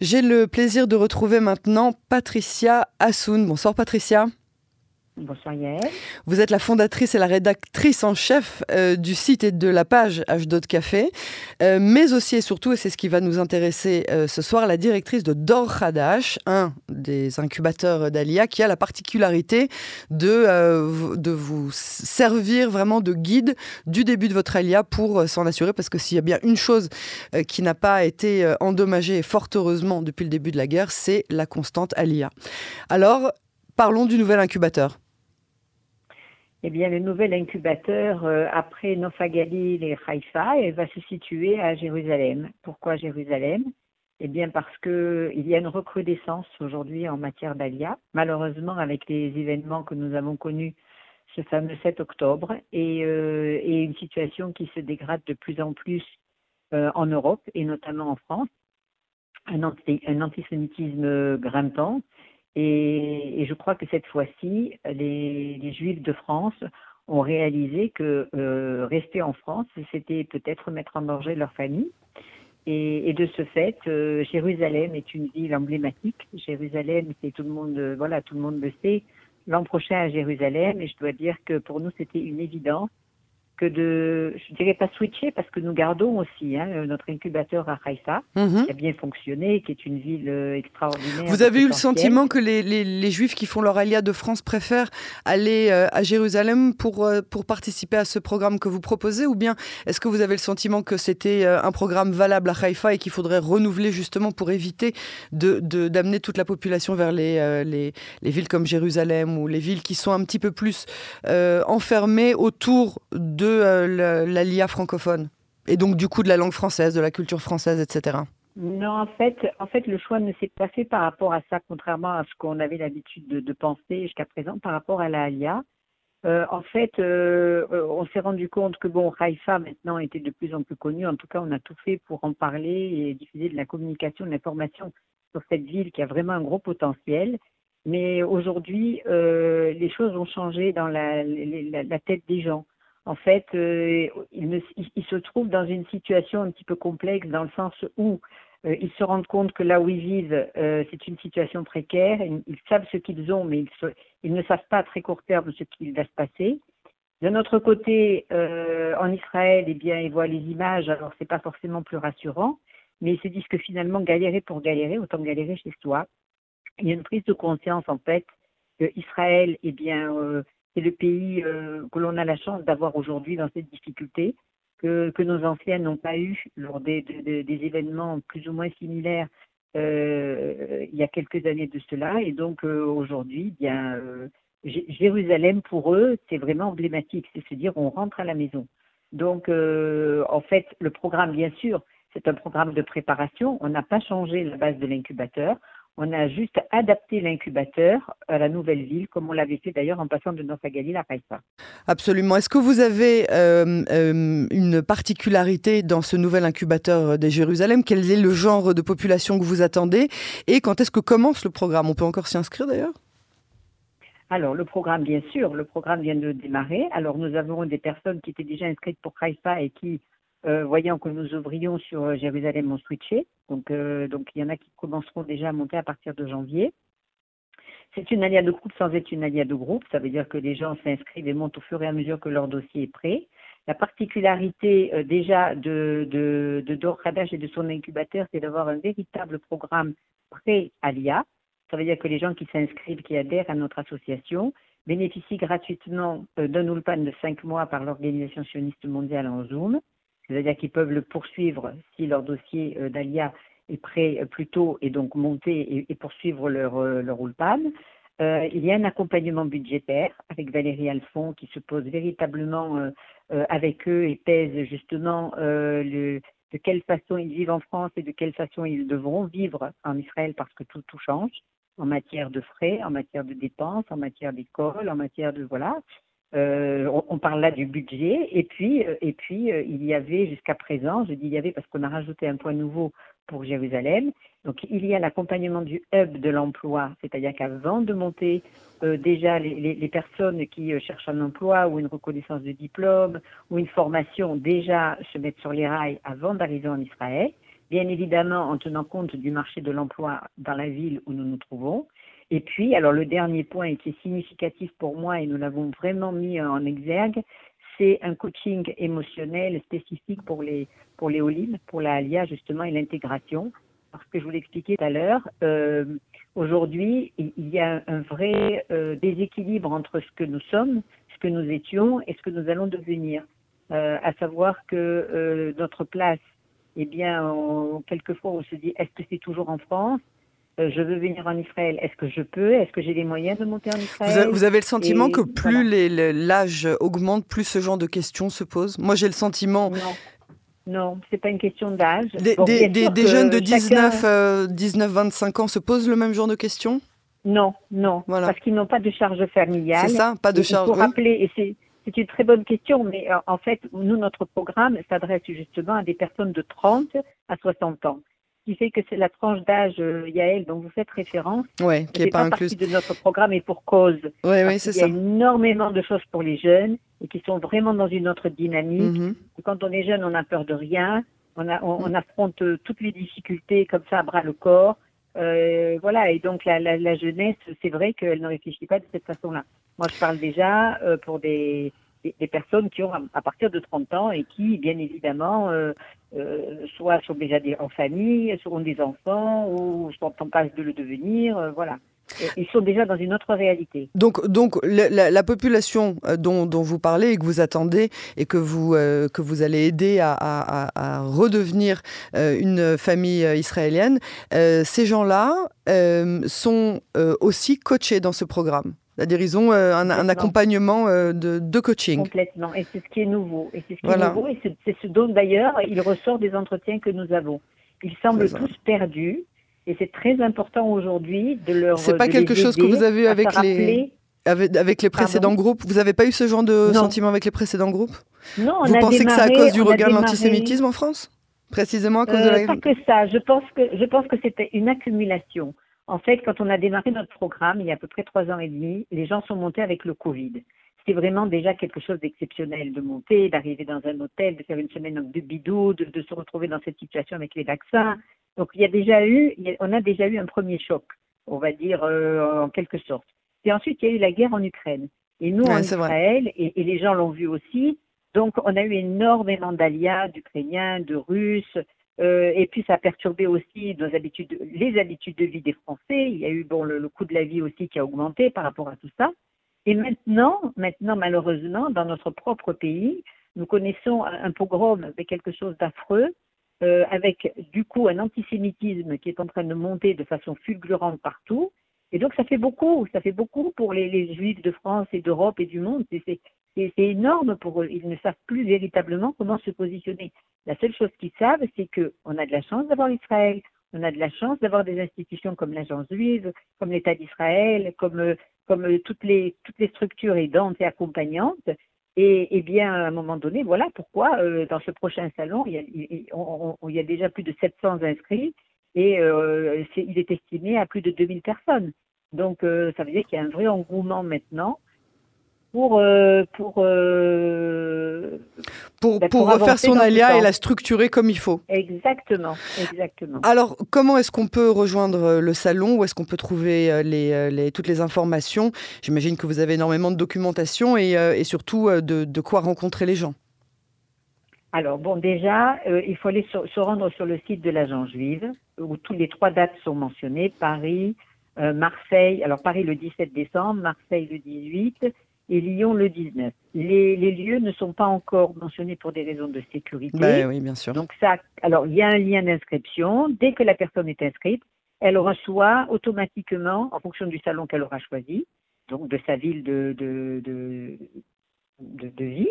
J'ai le plaisir de retrouver maintenant Patricia Assoun. Bonsoir Patricia. Bonsoir Yael. Vous êtes la fondatrice et la rédactrice en chef euh, du site et de la page H2 Café, euh, mais aussi et surtout, et c'est ce qui va nous intéresser euh, ce soir, la directrice de Dor Hadash, un des incubateurs d'Alia, qui a la particularité de, de vous servir vraiment de guide du début de votre Alia pour s'en assurer, parce que s'il y a bien une chose qui n'a pas été endommagée, fort heureusement, depuis le début de la guerre, c'est la constante Alia. Alors, parlons du nouvel incubateur. Eh bien, le nouvel incubateur, euh, après Nofa Galil et Haïfa, va se situer à Jérusalem. Pourquoi Jérusalem? Eh bien, parce qu'il y a une recrudescence aujourd'hui en matière d'Alia. Malheureusement, avec les événements que nous avons connus ce fameux 7 octobre, et, euh, et une situation qui se dégrade de plus en plus euh, en Europe, et notamment en France. Un, un antisémitisme grimpant, et, je crois que cette fois-ci, les, Juifs de France ont réalisé que euh, rester en France, c'était peut-être mettre en danger leur famille. Et, de ce fait, euh, Jérusalem est une ville emblématique. Jérusalem, c'est tout le monde, voilà, tout le monde le sait. L'an prochain à Jérusalem, et je dois dire que pour nous, c'était une évidence que de, je dirais pas switcher parce que nous gardons aussi hein, notre incubateur à Haïfa, mhm. qui a bien fonctionné, qui est une ville euh, extraordinaire. Vous avez eu le sentiment que les, les, les, Juifs qui font leur alia de France préfèrent aller euh, à Jérusalem pour, euh, pour participer à ce programme que vous proposez ou bien est-ce que vous avez le sentiment que c'était un programme valable à Haïfa et qu'il faudrait renouveler justement pour éviter d'amener de, d'amener toute la population vers les, les, les, villes comme Jérusalem ou les villes qui sont un petit peu plus enfermées autour de euh, l'ALIA francophone Et donc, du coup, de la langue française, de la culture française, etc. Non, en fait, en fait, le choix ne s'est pas fait par rapport à ça, contrairement à ce qu'on avait l'habitude de, penser jusqu'à présent par rapport à la euh, en fait, euh, on s'est rendu compte que bon, Haïfa maintenant était de plus en plus connu. En tout cas, on a tout fait pour en parler et diffuser de la communication, de l'information sur cette ville qui a vraiment un gros potentiel. Mais aujourd'hui, les choses ont changé dans la, la tête des gens en fait, euh, ils, se trouvent dans une situation un petit peu complexe dans le sens où euh, ils se rendent compte que là où ils vivent, euh, c'est une situation précaire. Ils, savent ce qu'ils ont, mais ils, ne savent pas à très court terme ce qu'il va se passer. D'un autre côté, en Israël, eh bien, ils voient les images, alors c'est pas forcément plus rassurant, mais ils se disent que finalement, galérer pour galérer, autant galérer chez soi. Il y a une prise de conscience, en fait, que Israël, eh bien, c'est le pays euh, que l'on a la chance d'avoir aujourd'hui dans cette difficulté, que, nos anciens n'ont pas eu lors des, des, événements plus ou moins similaires euh, il y a quelques années de cela. Et donc euh, aujourd'hui, eh bien Jérusalem pour eux, c'est vraiment emblématique, c'est se dire on rentre à la maison. Donc en fait, le programme, bien sûr, c'est un programme de préparation. On n'a pas changé la base de l'incubateur. On a juste adapté l'incubateur à la nouvelle ville, comme on l'avait fait d'ailleurs en passant de North Galil à Haïfa. Absolument. Est-ce que vous avez euh, euh, une particularité dans ce nouvel incubateur de Jérusalem? Quel est le genre de population que vous attendez? Et quand est-ce que commence le programme? On peut encore s'y inscrire d'ailleurs? Alors, le programme, bien sûr, le programme vient de démarrer. Alors, nous avons des personnes qui étaient déjà inscrites pour Haïfa et qui euh, voyant que nous ouvrions sur euh, Jérusalem, ont switché. Donc, euh, donc, il y en a qui commenceront déjà à monter à partir de janvier. C'est une alia de groupe sans être une alia de groupe. Ça veut dire que les gens s'inscrivent et montent au fur et à mesure que leur dossier est prêt. La particularité déjà de, de, de Dor Hadash et de son incubateur, c'est d'avoir un véritable programme pré-alia. Ça veut dire que les gens qui s'inscrivent, qui adhèrent à notre association, bénéficient gratuitement d'un ulpan de cinq mois par l'Organisation sioniste mondiale en Zoom c'est-à-dire qu'ils peuvent le poursuivre si leur dossier euh, d'ALIA est prêt euh, plus tôt et donc monter et, poursuivre leur, euh, leur il y a un accompagnement budgétaire avec Valérie Alphon qui se pose véritablement avec eux et pèse justement de quelle façon ils vivent en France et de quelle façon ils devront vivre en Israël parce que tout, tout change en matière de frais, en matière de dépenses, en matière d'école, en matière de voilà. Euh, on, parle là du budget et puis euh, euh, il y avait jusqu'à présent, je dis il y avait parce qu'on a rajouté un point nouveau pour Jérusalem. Donc il y a l'accompagnement du hub de l'emploi, c'est-à-dire qu'avant de monter déjà les, les, personnes qui cherchent un emploi ou une reconnaissance de diplôme ou une formation déjà se mettent sur les rails avant d'arriver en Israël. bien évidemment en tenant compte du marché de l'emploi dans la ville où nous nous trouvons. Et puis, alors le dernier point qui est significatif pour moi et nous l'avons vraiment mis en exergue, c'est un coaching émotionnel spécifique pour les pour les OLIM, pour la ALIA justement et l'intégration. Parce que je vous l'expliquais tout à l'heure, euh, aujourd'hui il y a un vrai euh, déséquilibre entre ce que nous sommes, ce que nous étions et ce que nous allons devenir. Euh, à savoir que euh, notre place, eh bien, quelquefois on se dit est-ce que c'est toujours en France? euh, je veux venir en Israël. Est-ce que je peux? Est-ce que j'ai les moyens de monter en Israël? vous, avez le sentiment que plus l'âge augmente, plus ce genre de questions se posent? Moi, j'ai le sentiment. Non. Non, c'est pas une question d'âge. Des, des, jeunes de 19, 19, 25 ans se posent le même genre de questions? Non, non, voilà. parce qu'ils n'ont pas de charge familiale. C'est ça, pas de charge. Il faut rappeler, et c'est c'est une très bonne question, mais en fait, nous, notre programme s'adresse justement à des personnes de 30 à 60 ans qui fait que c'est la tranche d'âge, euh, Yael, dont vous faites référence. Oui, qui n'est pas, pas partie de notre programme et pour cause. Oui, oui, c'est ça. Il y a énormément de choses pour les jeunes et qui sont vraiment dans une autre dynamique. Mhm. Quand on est jeune, on n'a peur de rien. On, a, on, affronte euh, toutes les difficultés comme ça à bras le corps. Euh, voilà, et donc la, la, la jeunesse, c'est vrai qu'elle ne réfléchit pas de cette façon-là. Moi, je parle déjà euh, pour des, des, personnes qui ont à, partir de 30 ans et qui, bien évidemment, euh, euh, soit sont déjà en famille, seront des enfants ou sont en passe de le devenir, euh, voilà. Ils sont déjà dans une autre réalité. Donc, donc la, population dont, dont, vous parlez et que vous attendez et que vous, que vous allez aider à, à, à redevenir une famille israélienne, ces gens-là sont aussi coachés dans ce programme? C'est-à-dire ils ont euh, un, accompagnement euh, de, de, coaching. Complètement, et c'est ce qui est nouveau. Et c'est ce qui est nouveau, et c'est ce dont d'ailleurs il ressort des entretiens que nous avons. Ils semblent tous perdus, et c'est très important aujourd'hui de leur. C'est pas quelque chose que vous avez avec les. Avec, avec, les précédents groupes? Vous n'avez pas eu ce genre de sentiment avec les précédents groupes? Non, on Vous pensez que c'est à cause du regard de l'antisémitisme en France? Précisément à cause de euh, la... Pas que ça. Je pense que, je pense que c'était une accumulation. En fait, quand on a démarré notre programme, il y a à peu près trois ans et demi, les gens sont montés avec le Covid. C'est vraiment déjà quelque chose d'exceptionnel de monter, d'arriver dans un hôtel, de faire une semaine de bidou, de, se retrouver dans cette situation avec les vaccins. Donc, il y a déjà eu, on a déjà eu un premier choc, on va dire euh, en quelque sorte. Et ensuite, il y a eu la guerre en Ukraine. Et nous, en Israël, et, et, les gens l'ont vu aussi, donc on a eu énormément d'alias, d'Ukrainiens, de Russes, euh, et puis ça a perturbé aussi les habitudes de vie des Français. Il y a eu bon le, coût de la vie aussi qui a augmenté par rapport à tout ça. Et maintenant, maintenant malheureusement, dans notre propre pays, nous connaissons un pogrom avec quelque chose d'affreux, euh, avec du coup un antisémitisme qui est en train de monter de façon fulgurante partout. Et donc ça fait beaucoup, ça fait beaucoup pour les, Juifs de France et d'Europe et du monde. C'est énorme pour eux. Ils ne savent plus véritablement comment se positionner. La seule chose qu'ils savent, c'est qu'on a de la chance d'avoir Israël, on a de la chance d'avoir des institutions comme l'Agence juive, comme l'État d'Israël, comme, toutes, les, structures aidantes et accompagnantes. Et, et, bien, à un moment donné, voilà pourquoi euh, dans ce prochain salon, il y, a, il, y a, déjà plus de 700 inscrits et euh, il est estimé à plus de 2000 personnes. Donc, euh, ça veut dire qu'il y a un vrai engouement maintenant pour euh, pour euh, pour, bah, pour, refaire son alia et la structurer comme il faut. Exactement, exactement. Alors, comment est-ce qu'on peut rejoindre euh, le salon? Où est-ce qu'on peut trouver les, les, toutes les informations? J'imagine que vous avez énormément de documentation et, et surtout de, de, quoi rencontrer les gens. Alors, bon, déjà, il faut aller se rendre sur le site de l'agence juive où tous les trois dates sont mentionnées Paris, Marseille, alors Paris le 17 décembre, Marseille le 18 et Lyon le 19. Les, les, lieux ne sont pas encore mentionnés pour des raisons de sécurité. Bah oui, bien sûr. Donc ça, alors il y a un lien d'inscription. Dès que la personne est inscrite, elle reçoit automatiquement, en fonction du salon qu'elle aura choisi, donc de sa ville de, de, de, de, vie,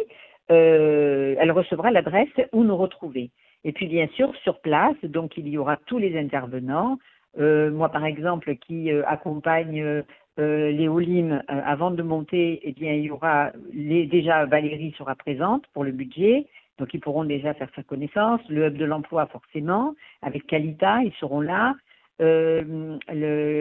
euh, elle recevra l'adresse où nous retrouver. Et puis bien sûr, sur place, donc il y aura tous les intervenants. Euh, moi, par exemple, qui euh, accompagne euh, les Olim, euh, avant de monter, eh bien, il y aura déjà Valérie sera présente pour le budget, donc ils pourront déjà faire sa connaissance. Le hub de l'emploi, forcément, avec Kalita, ils seront là. Euh,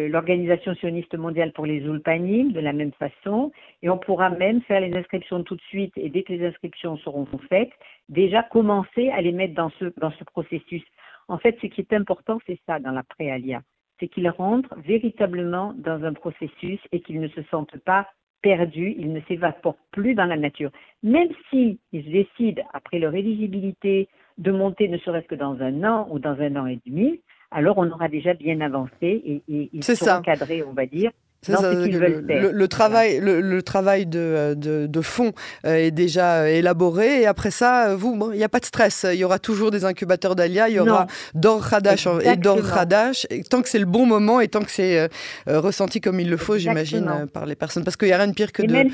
l'organisation sioniste mondiale pour les Ulpanim de la même façon. Et on pourra même faire les inscriptions tout de suite. Et dès que les inscriptions seront faites déjà commencer à les mettre dans ce dans ce processus. En fait, ce qui est important, c'est ça dans la préalia, c'est qu'ils rentrent véritablement dans un processus et qu'ils ne se sentent pas perdus, ils ne s'évaporent plus dans la nature. Même si ils décident, après leur éligibilité, de monter ne serait-ce que dans un an ou dans un an et demi, alors on aura déjà bien avancé et, et ils seront encadrés, on va dire, le, travail, le, travail de, de, fond euh, est déjà euh, élaboré et après ça, euh, vous, il n'y a pas de stress. Il y aura toujours des incubateurs d'Alia, il y aura Dor Hadash et Dor Hadash. tant que c'est le bon moment et tant que c'est ressenti comme il le faut, j'imagine, par les personnes. Parce qu'il n'y a rien de pire que de. Même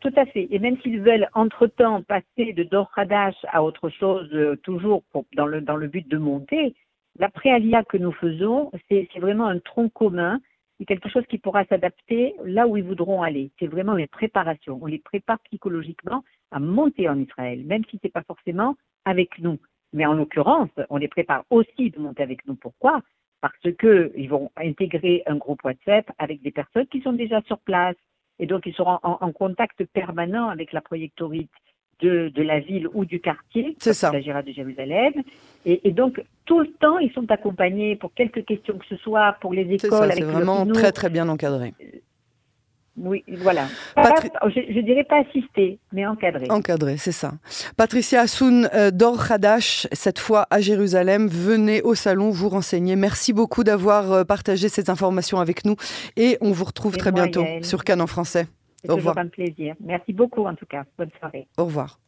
tout à fait. Et même s'ils veulent entre-temps passer de Dor Hadash à autre chose, toujours dans, le, dans le but de monter, la préalia que nous faisons, c'est vraiment un tronc commun c'est quelque chose qui pourra s'adapter là où ils voudront aller. C'est vraiment une préparation. On les prépare psychologiquement à monter en Israël, même si c'est pas forcément avec nous. Mais en l'occurrence, on les prépare aussi de monter avec nous. Pourquoi? Parce que ils vont intégrer un groupe WhatsApp avec des personnes qui sont déjà sur place. Et donc, ils seront en contact permanent avec la projectorite de, la ville ou du quartier. C'est ça. s'agira de Jérusalem. Et, donc, tout le temps, ils sont accompagnés pour quelques questions que ce soit, pour les écoles. C'est vraiment très, très bien encadré. Oui, voilà. je, ne dirais pas assister, mais encadré. Encadré, c'est ça. Patricia Assoun euh, d'Or Hadash, cette fois à Jérusalem. Venez au salon vous renseigner. Merci beaucoup d'avoir euh, partagé ces informations avec nous et on vous retrouve très bientôt sur Cannes en français. C'est toujours un plaisir. Merci beaucoup en tout cas. Bonne soirée. Au revoir.